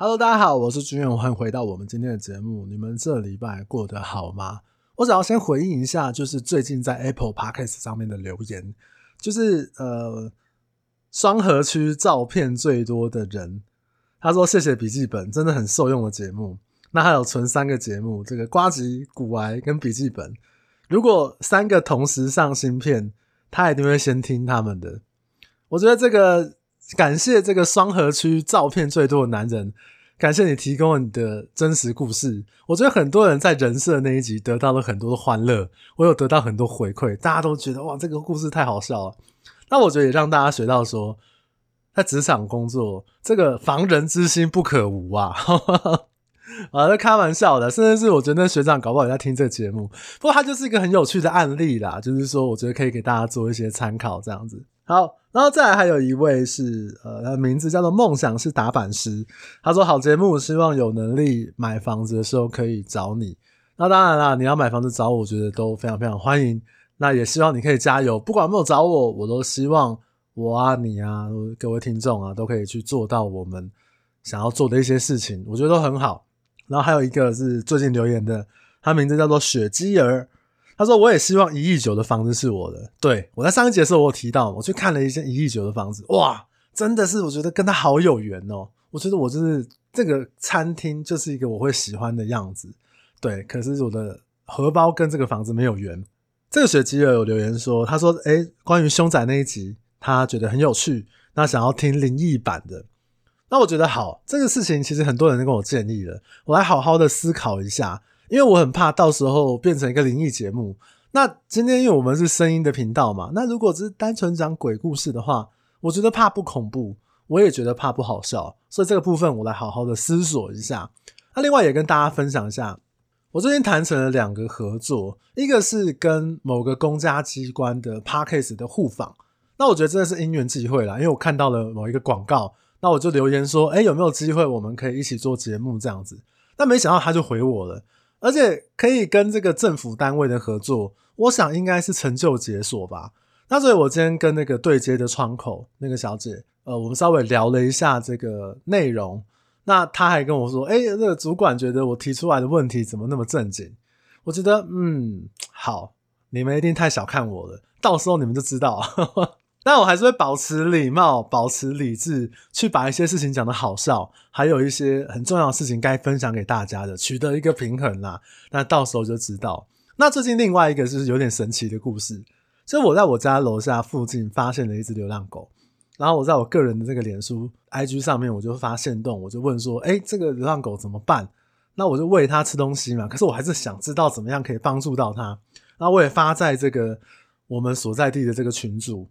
Hello，大家好，我是君远，欢迎回到我们今天的节目。你们这礼拜过得好吗？我想要先回应一下，就是最近在 Apple Podcast 上面的留言，就是呃，双和区照片最多的人，他说谢谢笔记本，真的很受用的节目。那还有存三个节目，这个瓜吉、古癌跟笔记本，如果三个同时上新片，他一定会先听他们的。我觉得这个。感谢这个双河区照片最多的男人，感谢你提供了你的真实故事。我觉得很多人在人设那一集得到了很多的欢乐，我有得到很多回馈，大家都觉得哇，这个故事太好笑了。那我觉得也让大家学到说，在职场工作，这个防人之心不可无啊。啊，在开玩笑的，甚至是我觉得那学长搞不好也在听这个节目。不过他就是一个很有趣的案例啦，就是说我觉得可以给大家做一些参考，这样子。好，然后再来还有一位是，呃，他的名字叫做梦想是打板师。他说好节目，希望有能力买房子的时候可以找你。那当然啦，你要买房子找我，我觉得都非常非常欢迎。那也希望你可以加油，不管有没有找我，我都希望我啊、你啊、各位听众啊，都可以去做到我们想要做的一些事情，我觉得都很好。然后还有一个是最近留言的，他名字叫做雪姬儿。他说：“我也希望一亿九的房子是我的。对，我在上一集的时候，我有提到，我去看了一间一亿九的房子，哇，真的是我觉得跟他好有缘哦。我觉得我就是这个餐厅就是一个我会喜欢的样子。对，可是我的荷包跟这个房子没有缘。这个雪姬儿有留言说，他说：诶，关于凶宅那一集，他觉得很有趣，那想要听灵异版的。那我觉得好，这个事情其实很多人都跟我建议了，我来好好的思考一下。”因为我很怕到时候变成一个灵异节目。那今天因为我们是声音的频道嘛，那如果只是单纯讲鬼故事的话，我觉得怕不恐怖，我也觉得怕不好笑，所以这个部分我来好好的思索一下。那另外也跟大家分享一下，我最近谈成了两个合作，一个是跟某个公家机关的 Podcast 的互访。那我觉得真的是因缘际会啦，因为我看到了某一个广告，那我就留言说，诶，有没有机会我们可以一起做节目这样子？那没想到他就回我了。而且可以跟这个政府单位的合作，我想应该是成就解锁吧。那所以我今天跟那个对接的窗口那个小姐，呃，我们稍微聊了一下这个内容。那她还跟我说：“哎，那个主管觉得我提出来的问题怎么那么正经？”我觉得，嗯，好，你们一定太小看我了，到时候你们就知道。但我还是会保持礼貌，保持理智，去把一些事情讲得好笑，还有一些很重要的事情该分享给大家的，取得一个平衡啦。那到时候就知道。那最近另外一个就是有点神奇的故事，就我在我家楼下附近发现了一只流浪狗，然后我在我个人的这个脸书 IG 上面，我就发现动，我就问说：“哎，这个流浪狗怎么办？”那我就喂它吃东西嘛，可是我还是想知道怎么样可以帮助到它。然后我也发在这个我们所在地的这个群组。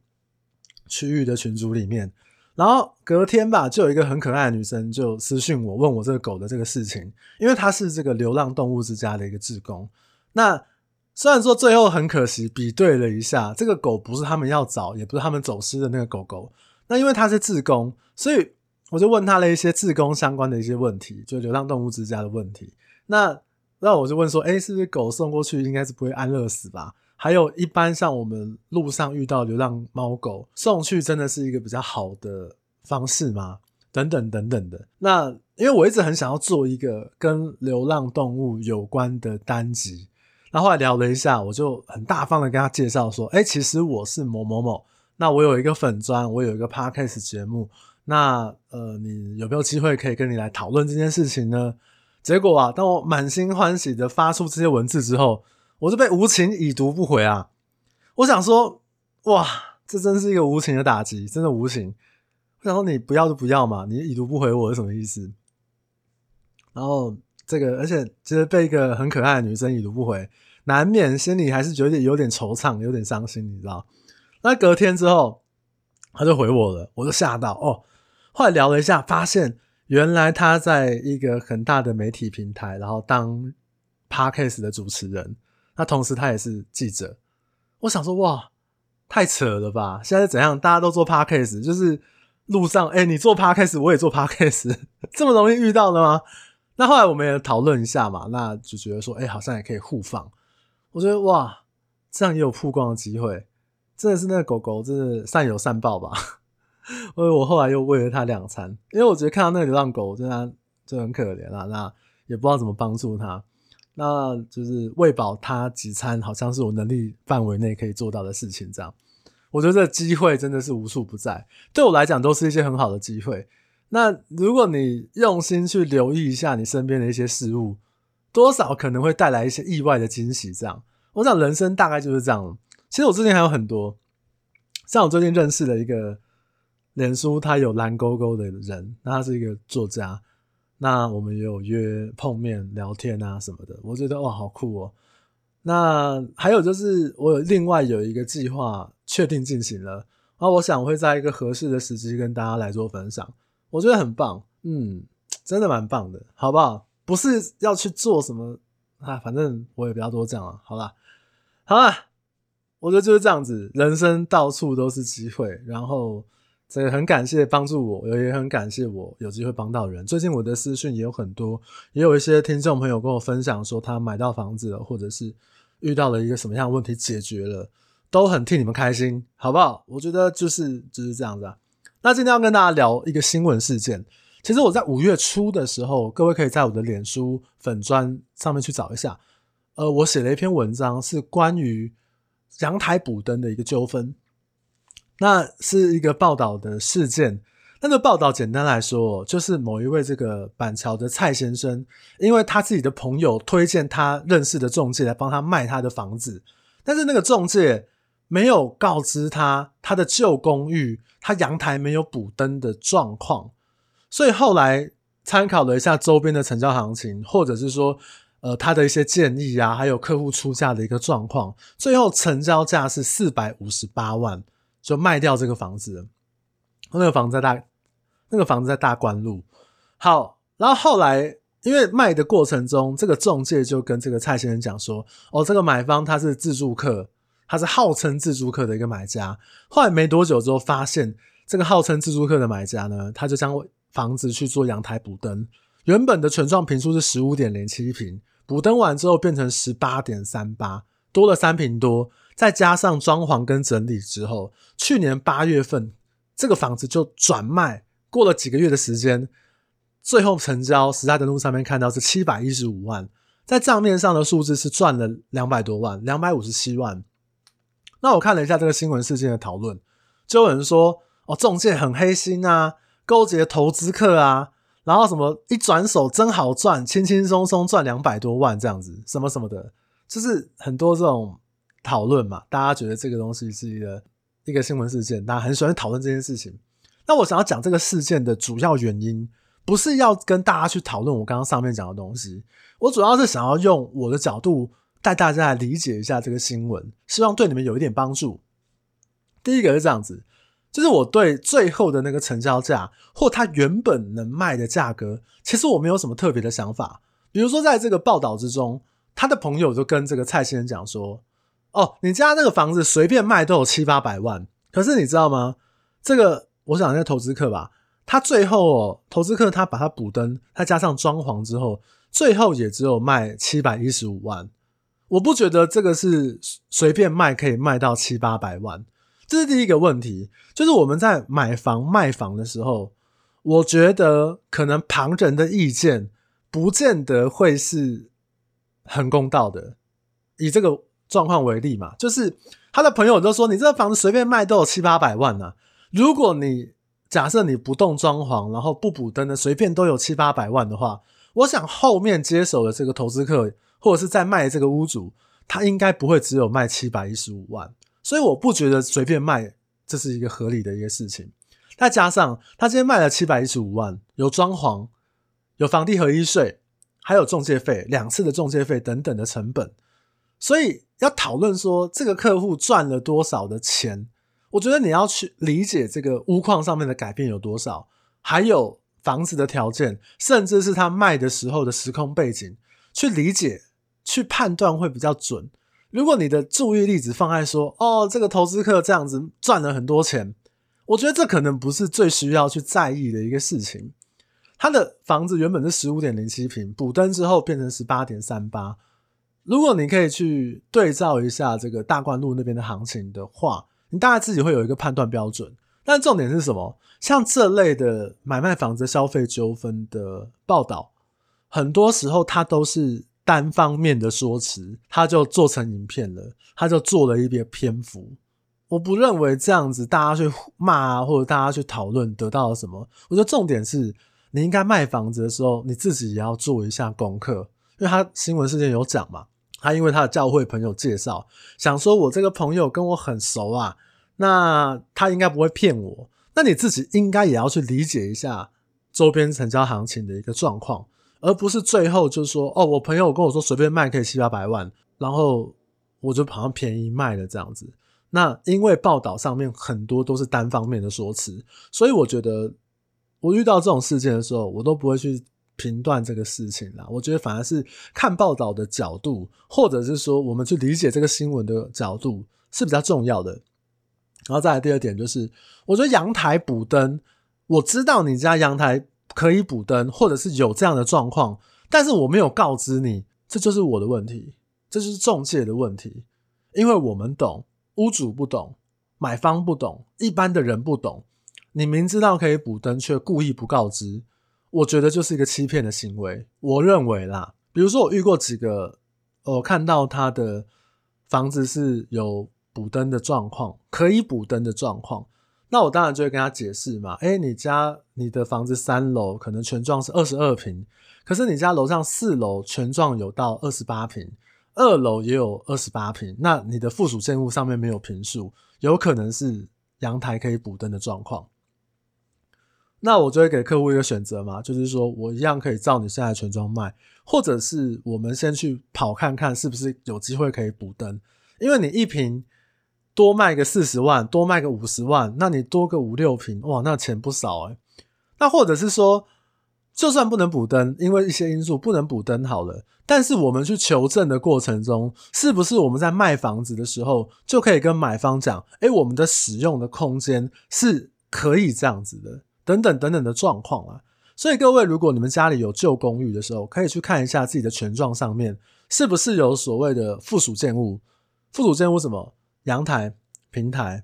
区域的群组里面，然后隔天吧，就有一个很可爱的女生就私讯我，问我这个狗的这个事情，因为她是这个流浪动物之家的一个志工。那虽然说最后很可惜，比对了一下，这个狗不是他们要找，也不是他们走失的那个狗狗。那因为它是志工，所以我就问他了一些志工相关的一些问题，就流浪动物之家的问题。那那我就问说，诶，是不是狗送过去应该是不会安乐死吧？还有一般像我们路上遇到流浪猫狗送去，真的是一个比较好的方式吗？等等等等的。那因为我一直很想要做一个跟流浪动物有关的单集，然后来聊了一下，我就很大方的跟他介绍说：“哎，其实我是某某某，那我有一个粉专，我有一个 podcast 节目，那呃，你有没有机会可以跟你来讨论这件事情呢？”结果啊，当我满心欢喜的发出这些文字之后，我就被无情已读不回啊！我想说，哇，这真是一个无情的打击，真的无情。我想说，你不要就不要嘛，你已读不回我是什么意思？然后这个，而且其实被一个很可爱的女生已读不回，难免心里还是觉得有点惆怅，有点伤心，你知道？那隔天之后，他就回我了，我就吓到哦。后来聊了一下，发现原来他在一个很大的媒体平台，然后当 Podcast 的主持人。那同时他也是记者，我想说哇，太扯了吧！现在怎样？大家都做 podcast，就是路上哎、你做 podcast，我也做 podcast，这么容易遇到的吗？那后来我们也讨论一下嘛，那就觉得说，哎、好像也可以互放。我觉得哇，这样也有曝光的机会，真的是那个狗狗，真的善有善报吧。所以我后来又喂了它两餐，因为我觉得看到那个流浪狗，真的就很可怜啊。那也不知道怎么帮助他，那就是喂饱他几餐，好像是我能力范围内可以做到的事情。这样，我觉得这机会真的是无处不在，对我来讲都是一些很好的机会。那如果你用心去留意一下你身边的一些事物，多少可能会带来一些意外的惊喜。这样，我想人生大概就是这样。其实我最近还有很多，像我最近认识的一个脸书，他有蓝勾勾的人，那他是一个作家。那我们也有约碰面聊天啊什么的，我觉得哇好酷哦。那还有就是我有另外有一个计划确定进行了，然后我想会在一个合适的时机跟大家来做分享，我觉得很棒，嗯，真的蛮棒的，好不好？不是要去做什么啊，反正我也不要多讲了，好吧？好啦，我觉得就是这样子，人生到处都是机会，然后。这很感谢帮助我，也很感谢我有机会帮到人。最近我的私讯也有很多，也有一些听众朋友跟我分享说他买到房子了，或者是遇到了一个什么样的问题解决了，都很替你们开心，好不好？我觉得就是就是这样子啊。那今天要跟大家聊一个新闻事件，其实我在五月初的时候，各位可以在我的脸书粉砖上面去找一下，呃，我写了一篇文章，是关于阳台补灯的一个纠纷。那是一个报道的事件。那个报道简单来说，就是某一位这个板桥的蔡先生，因为他自己的朋友推荐他认识的中介来帮他卖他的房子，但是那个中介没有告知他他的旧公寓他阳台没有补灯的状况，所以后来参考了一下周边的成交行情，或者是说呃他的一些建议啊，还有客户出价的一个状况，最后成交价是四百五十八万。就卖掉这个房子，那个房子在大，那个房子在大关路。好，然后后来因为卖的过程中，这个中介就跟这个蔡先生讲说：“哦，这个买方他是自住客，他是号称自住客的一个买家。”后来没多久之后，发现这个号称自住客的买家呢，他就将房子去做阳台补灯，原本的全幢坪数是十五点零七坪，补灯完之后变成十八点三八，多了三坪多。再加上装潢跟整理之后，去年八月份这个房子就转卖，过了几个月的时间，最后成交，实价登录上面看到是七百一十五万，在账面上的数字是赚了两百多万，两百五十七万。那我看了一下这个新闻事件的讨论，就有人说哦，中介很黑心啊，勾结投资客啊，然后什么一转手真好赚，轻轻松松赚两百多万这样子，什么什么的，就是很多这种。讨论嘛，大家觉得这个东西是一个一个新闻事件，大家很喜欢讨论这件事情。那我想要讲这个事件的主要原因，不是要跟大家去讨论我刚刚上面讲的东西，我主要是想要用我的角度带大家来理解一下这个新闻，希望对你们有一点帮助。第一个是这样子，就是我对最后的那个成交价或他原本能卖的价格，其实我没有什么特别的想法。比如说在这个报道之中，他的朋友就跟这个蔡先生讲说。哦，你家那个房子随便卖都有七八百万，可是你知道吗？这个我想那个投资客吧，他最后哦，投资客他把它补灯，他加上装潢之后，最后也只有卖七百一十五万。我不觉得这个是随便卖可以卖到七八百万，这是第一个问题。就是我们在买房卖房的时候，我觉得可能旁人的意见不见得会是很公道的，以这个。状况为例嘛，就是他的朋友都说，你这个房子随便卖都有七八百万呢、如果你假设你不动装潢，然后不补灯的，随便都有七八百万的话，我想后面接手的这个投资客或者是在卖的这个屋主，他应该不会只有卖七百一十五万。所以我不觉得随便卖这是一个合理的一个事情。再加上他今天卖了七百一十五万，有装潢，有房地合一税，还有中介费两次的中介费等等的成本，所以。要讨论说这个客户赚了多少的钱，我觉得你要去理解这个屋况上面的改变有多少，还有房子的条件，甚至是他卖的时候的时空背景，去理解、去判断会比较准。如果你的注意力只放在说哦，这个投资客这样子赚了很多钱，我觉得这可能不是最需要去在意的一个事情。他的房子原本是十五点零七平，补灯之后变成十八点三八。如果你可以去对照一下这个大观路那边的行情的话，你大概自己会有一个判断标准。但重点是什么？像这类的买卖房子消费纠纷的报道，很多时候它都是单方面的说辞，他就做成影片了，他就做了一篇篇幅。我不认为这样子大家去骂啊，或者大家去讨论得到了什么。我觉得重点是你应该卖房子的时候，你自己也要做一下功课，因为他新闻事件有讲嘛，他因为他的教会朋友介绍，想说我这个朋友跟我很熟啊。那他应该不会骗我，那你自己应该也要去理解一下周边成交行情的一个状况，而不是最后就说哦，我朋友跟我说随便卖可以七八百万，然后我就好像便宜卖了这样子。那因为报道上面很多都是单方面的说辞，所以我觉得我遇到这种事件的时候，我都不会去评断这个事情啦。我觉得反而是看报道的角度，或者是说我们去理解这个新闻的角度是比较重要的。然后再来第二点就是，我觉得阳台补灯，我知道你家阳台可以补灯，或者是有这样的状况，但是我没有告知你，这就是我的问题，这就是中介的问题，因为我们懂，屋主不懂，买方不懂，一般的人不懂，你明知道可以补灯却故意不告知，我觉得就是一个欺骗的行为。我认为啦，比如说我遇过几个，我看到他的房子是有。补灯的状况，可以补灯的状况，那我当然就会跟他解释嘛。诶，你家你的房子三楼可能权状是二十二平，可是你家楼上四楼权状有到二十八平，二楼也有二十八平，那你的附属建物上面没有平数，有可能是阳台可以补灯的状况。那我就会给客户一个选择嘛，就是说我一样可以照你现在全装卖，或者是我们先去跑看看是不是有机会可以补灯，因为你一瓶。多卖个四十万，多卖个五十万，那你多个五六瓶，哇，那钱不少诶。那或者是说，就算不能补灯，因为一些因素不能补灯好了，但是我们去求证的过程中，是不是我们在卖房子的时候就可以跟买方讲，诶，我们的使用的空间是可以这样子的，等等等等的状况啊。所以各位，如果你们家里有旧公寓的时候，可以去看一下自己的权状上面是不是有所谓的附属建物，附属建物什么？阳台、平台、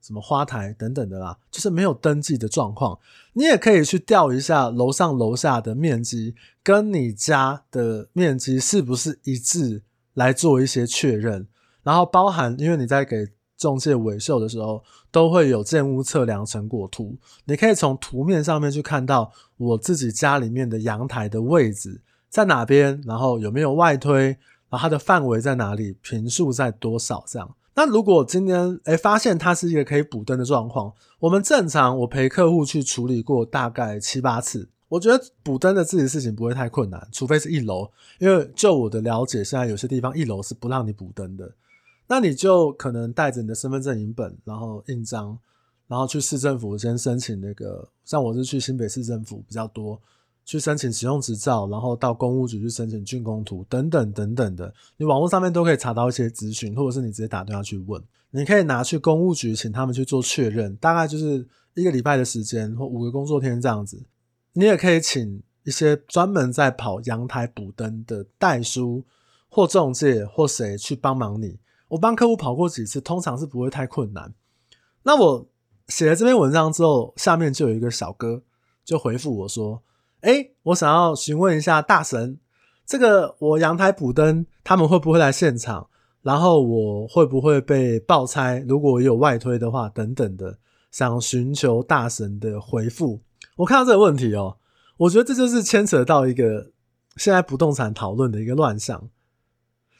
什么花台等等的啦，就是没有登记的状况。你也可以去调一下楼上楼下的面积，跟你家的面积是不是一致，来做一些确认。然后包含，因为你在给中介维修的时候，都会有建屋测量成果图，你可以从图面上面去看到我自己家里面的阳台的位置在哪边，然后有没有外推，然后它的范围在哪里，坪数在多少这样。那如果今天诶、发现它是一个可以补灯的状况，我们正常我陪客户去处理过大概七八次，我觉得补灯的自己事情不会太困难，除非是一楼，因为就我的了解，现在有些地方一楼是不让你补灯的，那你就可能带着你的身份证影本，然后印章，然后去市政府先申请那个，像我是去新北市政府比较多。去申请使用执照，然后到公务局去申请竣工图等等等等的，你网络上面都可以查到一些资讯，或者是你直接打电话去问，你可以拿去公务局请他们去做确认，大概就是一个礼拜的时间或五个工作天这样子。你也可以请一些专门在跑阳台补灯的代书或中介或谁去帮忙你。我帮客户跑过几次，通常是不会太困难。那我写了这篇文章之后，下面就有一个小哥就回复我说。哎、我想要询问一下大神，这个我阳台补灯，他们会不会来现场？然后我会不会被爆拆？如果有外推的话，等等的，想寻求大神的回复。我看到这个问题哦，我觉得这就是牵扯到一个现在不动产讨论的一个乱象。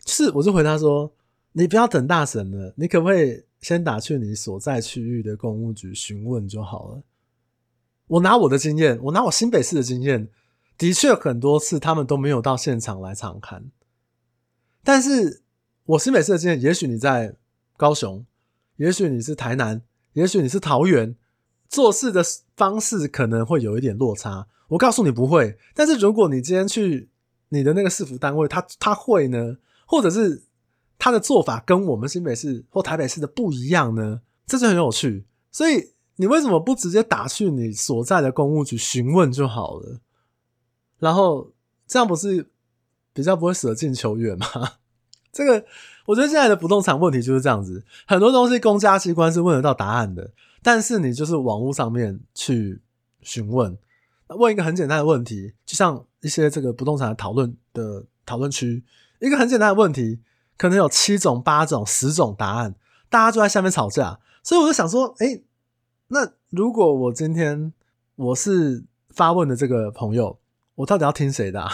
是，我就回答说，你不要等大神了，你可不可以先打去你所在区域的公务局询问就好了？我拿我的经验，我拿我新北市的经验，的确很多次他们都没有到现场来查看。但是我新北市的经验，也许你在高雄，也许你是台南，也许你是桃园，做事的方式可能会有一点落差。我告诉你不会，但是如果你今天去你的那个市府单位，他他会呢，或者是他的做法跟我们新北市或台北市的不一样呢，这就很有趣。所以。你为什么不直接打去你所在的公务局询问就好了？然后这样不是比较不会舍近求远吗？这个我觉得现在的不动产问题就是这样子，很多东西公家机关是问得到答案的，但是你就是网络上面去询问，问一个很简单的问题，就像一些这个不动产的讨论的讨论区，一个很简单的问题，可能有七种、八种、十种答案，大家就在下面吵架，所以我就想说，哎，那如果我今天我是发问的这个朋友，我到底要听谁的啊？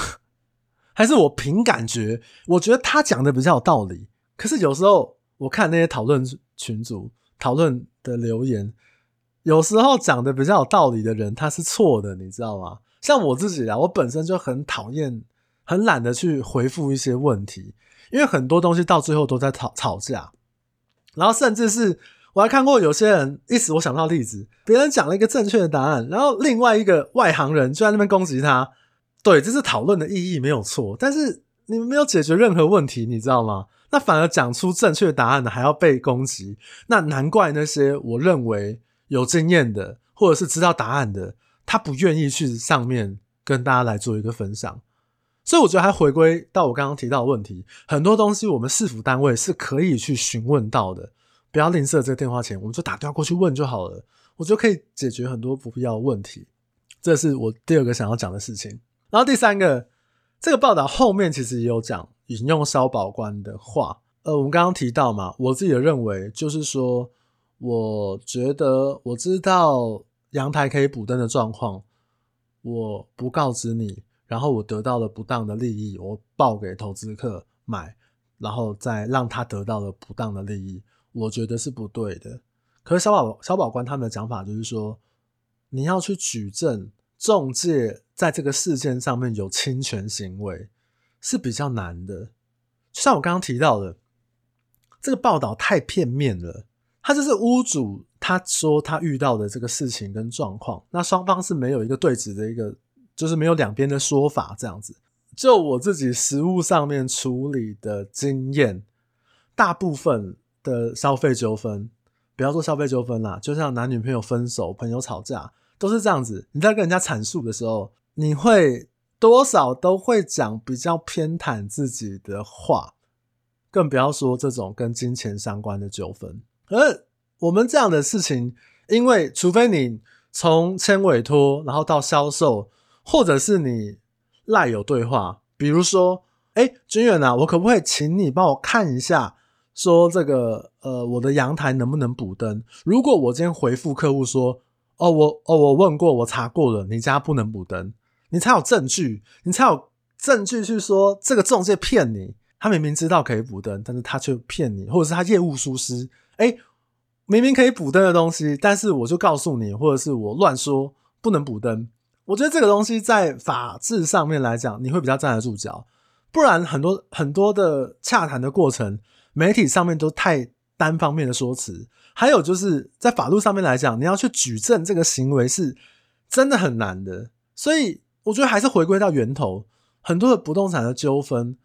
还是我凭感觉，我觉得他讲的比较有道理。可是有时候我看那些讨论群组讨论的留言，有时候讲的比较有道理的人他是错的，你知道吗？像我自己啊，我本身就很讨厌、很懒得去回复一些问题，因为很多东西到最后都在吵吵架。然后甚至是我还看过有些人，一时我想到例子，别人讲了一个正确的答案，然后另外一个外行人就在那边攻击他。对，这是讨论的意义没有错，但是你们没有解决任何问题，你知道吗？那反而讲出正确答案的还要被攻击，那难怪那些我认为有经验的或者是知道答案的，他不愿意去上面跟大家来做一个分享。所以我觉得还回归到我刚刚提到的问题，很多东西我们市府单位是可以去询问到的，不要吝啬这个电话钱，我们就打电话过去问就好了，我觉得可以解决很多不必要的问题。这是我第二个想要讲的事情。然后第三个，这个报道后面其实也有讲引用萧宝官的话，呃，我们刚刚提到嘛，我自己的认为就是说，我觉得我知道阳台可以补灯的状况，我不告知你，然后我得到了不当的利益，我报给投资客买，然后再让他得到了不当的利益，我觉得是不对的。可是小宝小宝官他们的讲法就是说，你要去举证。中介在这个事件上面有侵权行为是比较难的，就像我刚刚提到的，这个报道太片面了。他就是屋主，他说他遇到的这个事情跟状况，那双方是没有一个对质的一个，就是没有两边的说法这样子。就我自己实务上面处理的经验，大部分的消费纠纷，不要说消费纠纷啦，就像男女朋友分手、朋友吵架。都是这样子，你在跟人家阐述的时候，你会多少都会讲比较偏袒自己的话，更不要说这种跟金钱相关的纠纷。而我们这样的事情，因为除非你从签委托，然后到销售，或者是你赖有对话，比如说，哎，君远啊，我可不可以请你帮我看一下，说这个呃，我的阳台能不能补灯？如果我今天回复客户说。哦，我哦，我问过，我查过了，你家不能补灯，你才有证据，你才有证据去说这个中介骗你，他明明知道可以补灯，但是他却骗你，或者是他业务疏失，诶，明明可以补灯的东西，但是我就告诉你，或者是我乱说不能补灯，我觉得这个东西在法治上面来讲，你会比较站得住脚，不然很多很多的洽谈的过程，媒体上面都太单方面的说辞。还有就是在法律上面来讲，你要去举证这个行为是真的很难的，所以我觉得还是回归到源头。很多的不动产的纠纷，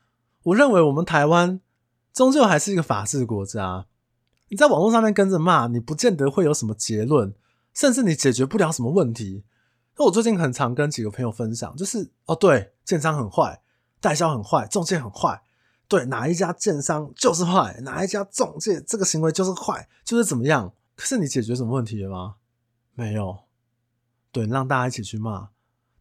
我认为我们台湾终究还是一个法治国家。你在网络上面跟着骂，你不见得会有什么结论，甚至你解决不了什么问题。那我最近很常跟几个朋友分享，就是哦，对，建商很坏，代销很坏，中介很坏。对，哪一家建商就是坏，哪一家中介这个行为就是坏，就是怎么样？可是你解决什么问题了吗？没有。对，让大家一起去骂。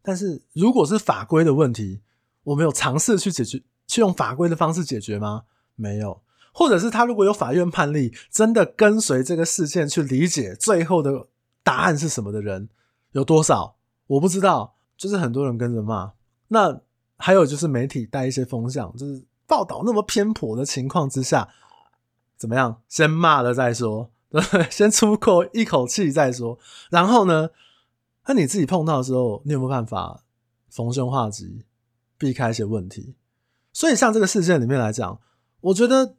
但是如果是法规的问题，我们有尝试去解决，去用法规的方式解决吗？没有。或者是他如果有法院判例，真的跟随这个事件去理解最后的答案是什么的人有多少？我不知道。就是很多人跟着骂。那还有就是媒体带一些风向，就是。报道那么偏颇的情况之下，怎么样？先骂了再说，对，先出口一口气再说。然后呢，那你自己碰到的时候，你有没有办法逢凶化吉，避开一些问题？所以，像这个事件里面来讲，我觉得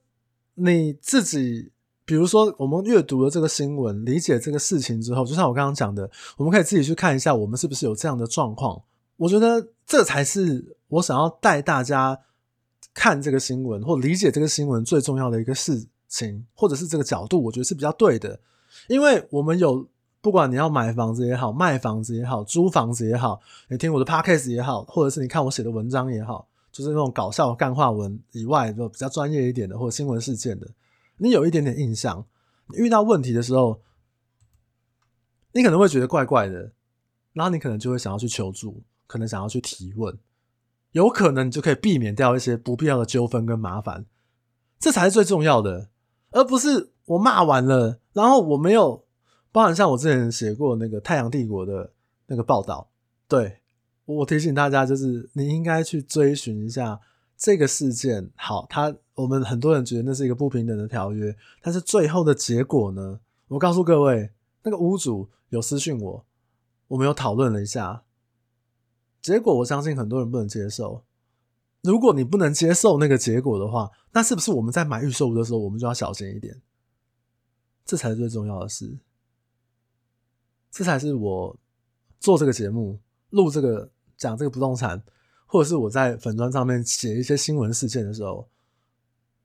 你自己，比如说我们阅读了这个新闻，理解这个事情之后，就像我刚刚讲的，我们可以自己去看一下，我们是不是有这样的状况？我觉得这才是我想要带大家。看这个新闻或理解这个新闻最重要的一个事情，或者是这个角度，我觉得是比较对的。因为我们有，不管你要买房子也好，卖房子也好，租房子也好，你听我的 podcast 也好，或者是你看我写的文章也好，就是那种搞笑干话文以外，就比较专业一点的或者新闻事件的，你有一点点印象，你遇到问题的时候，你可能会觉得怪怪的，然后你可能就会想要去求助，可能想要去提问，有可能你就可以避免掉一些不必要的纠纷跟麻烦，这才是最重要的，而不是我骂完了，然后我没有，包含像我之前写过那个太阳帝国的那个报道，对。我提醒大家，就是你应该去追寻一下这个事件。好，他我们很多人觉得那是一个不平等的条约，但是最后的结果呢？我告诉各位，那个屋主有私讯我，我们有讨论了一下，结果我相信很多人不能接受。如果你不能接受那个结果的话，那是不是我们在买预售屋的时候，我们就要小心一点？这才是最重要的事，这才是我做这个节目、录这个。讲这个不动产，或者是我在粉专上面写一些新闻事件的时候，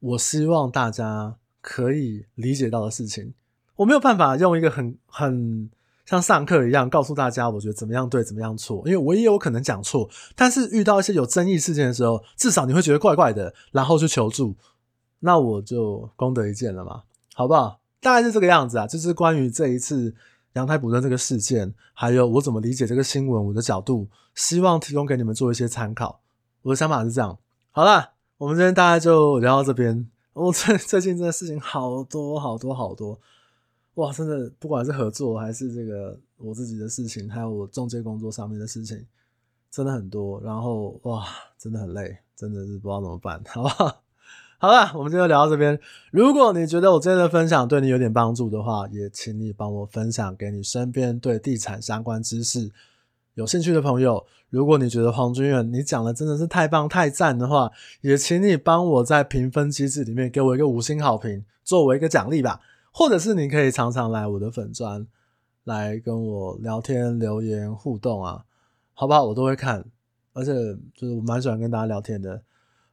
我希望大家可以理解到的事情，我没有办法用一个很很像上课一样告诉大家，我觉得怎么样对，怎么样错，因为我也有可能讲错。但是遇到一些有争议事件的时候，至少你会觉得怪怪的，然后去求助，那我就功德一件了嘛，好不好？大概是这个样子啊，就是关于这一次。阳台补登这个事件，还有我怎么理解这个新闻，我的角度，希望提供给你们做一些参考。我的想法是这样。好了，我们今天大概就聊到这边。我最最近真的事情好多好多好多，哇，真的不管是合作还是这个我自己的事情，还有我中介工作上面的事情，真的很多。然后哇，真的很累，真的是不知道怎么办，好不好？好了，我们今天就聊到这边。如果你觉得我今天的分享对你有点帮助的话，也请你帮我分享给你身边对地产相关知识有兴趣的朋友。如果你觉得黄君远你讲的真的是太棒太赞的话，也请你帮我在评分机制里面给我一个五星好评，作为一个奖励吧。或者是你可以常常来我的粉专来跟我聊天、留言互动啊，好不好？我都会看，而且就是我蛮喜欢跟大家聊天的。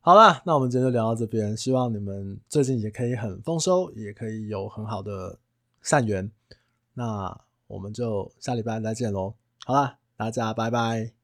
好啦，那我们今天就聊到这边。希望你们最近也可以很丰收，也可以有很好的善缘。那我们就下礼拜再见喽。好啦，大家拜拜。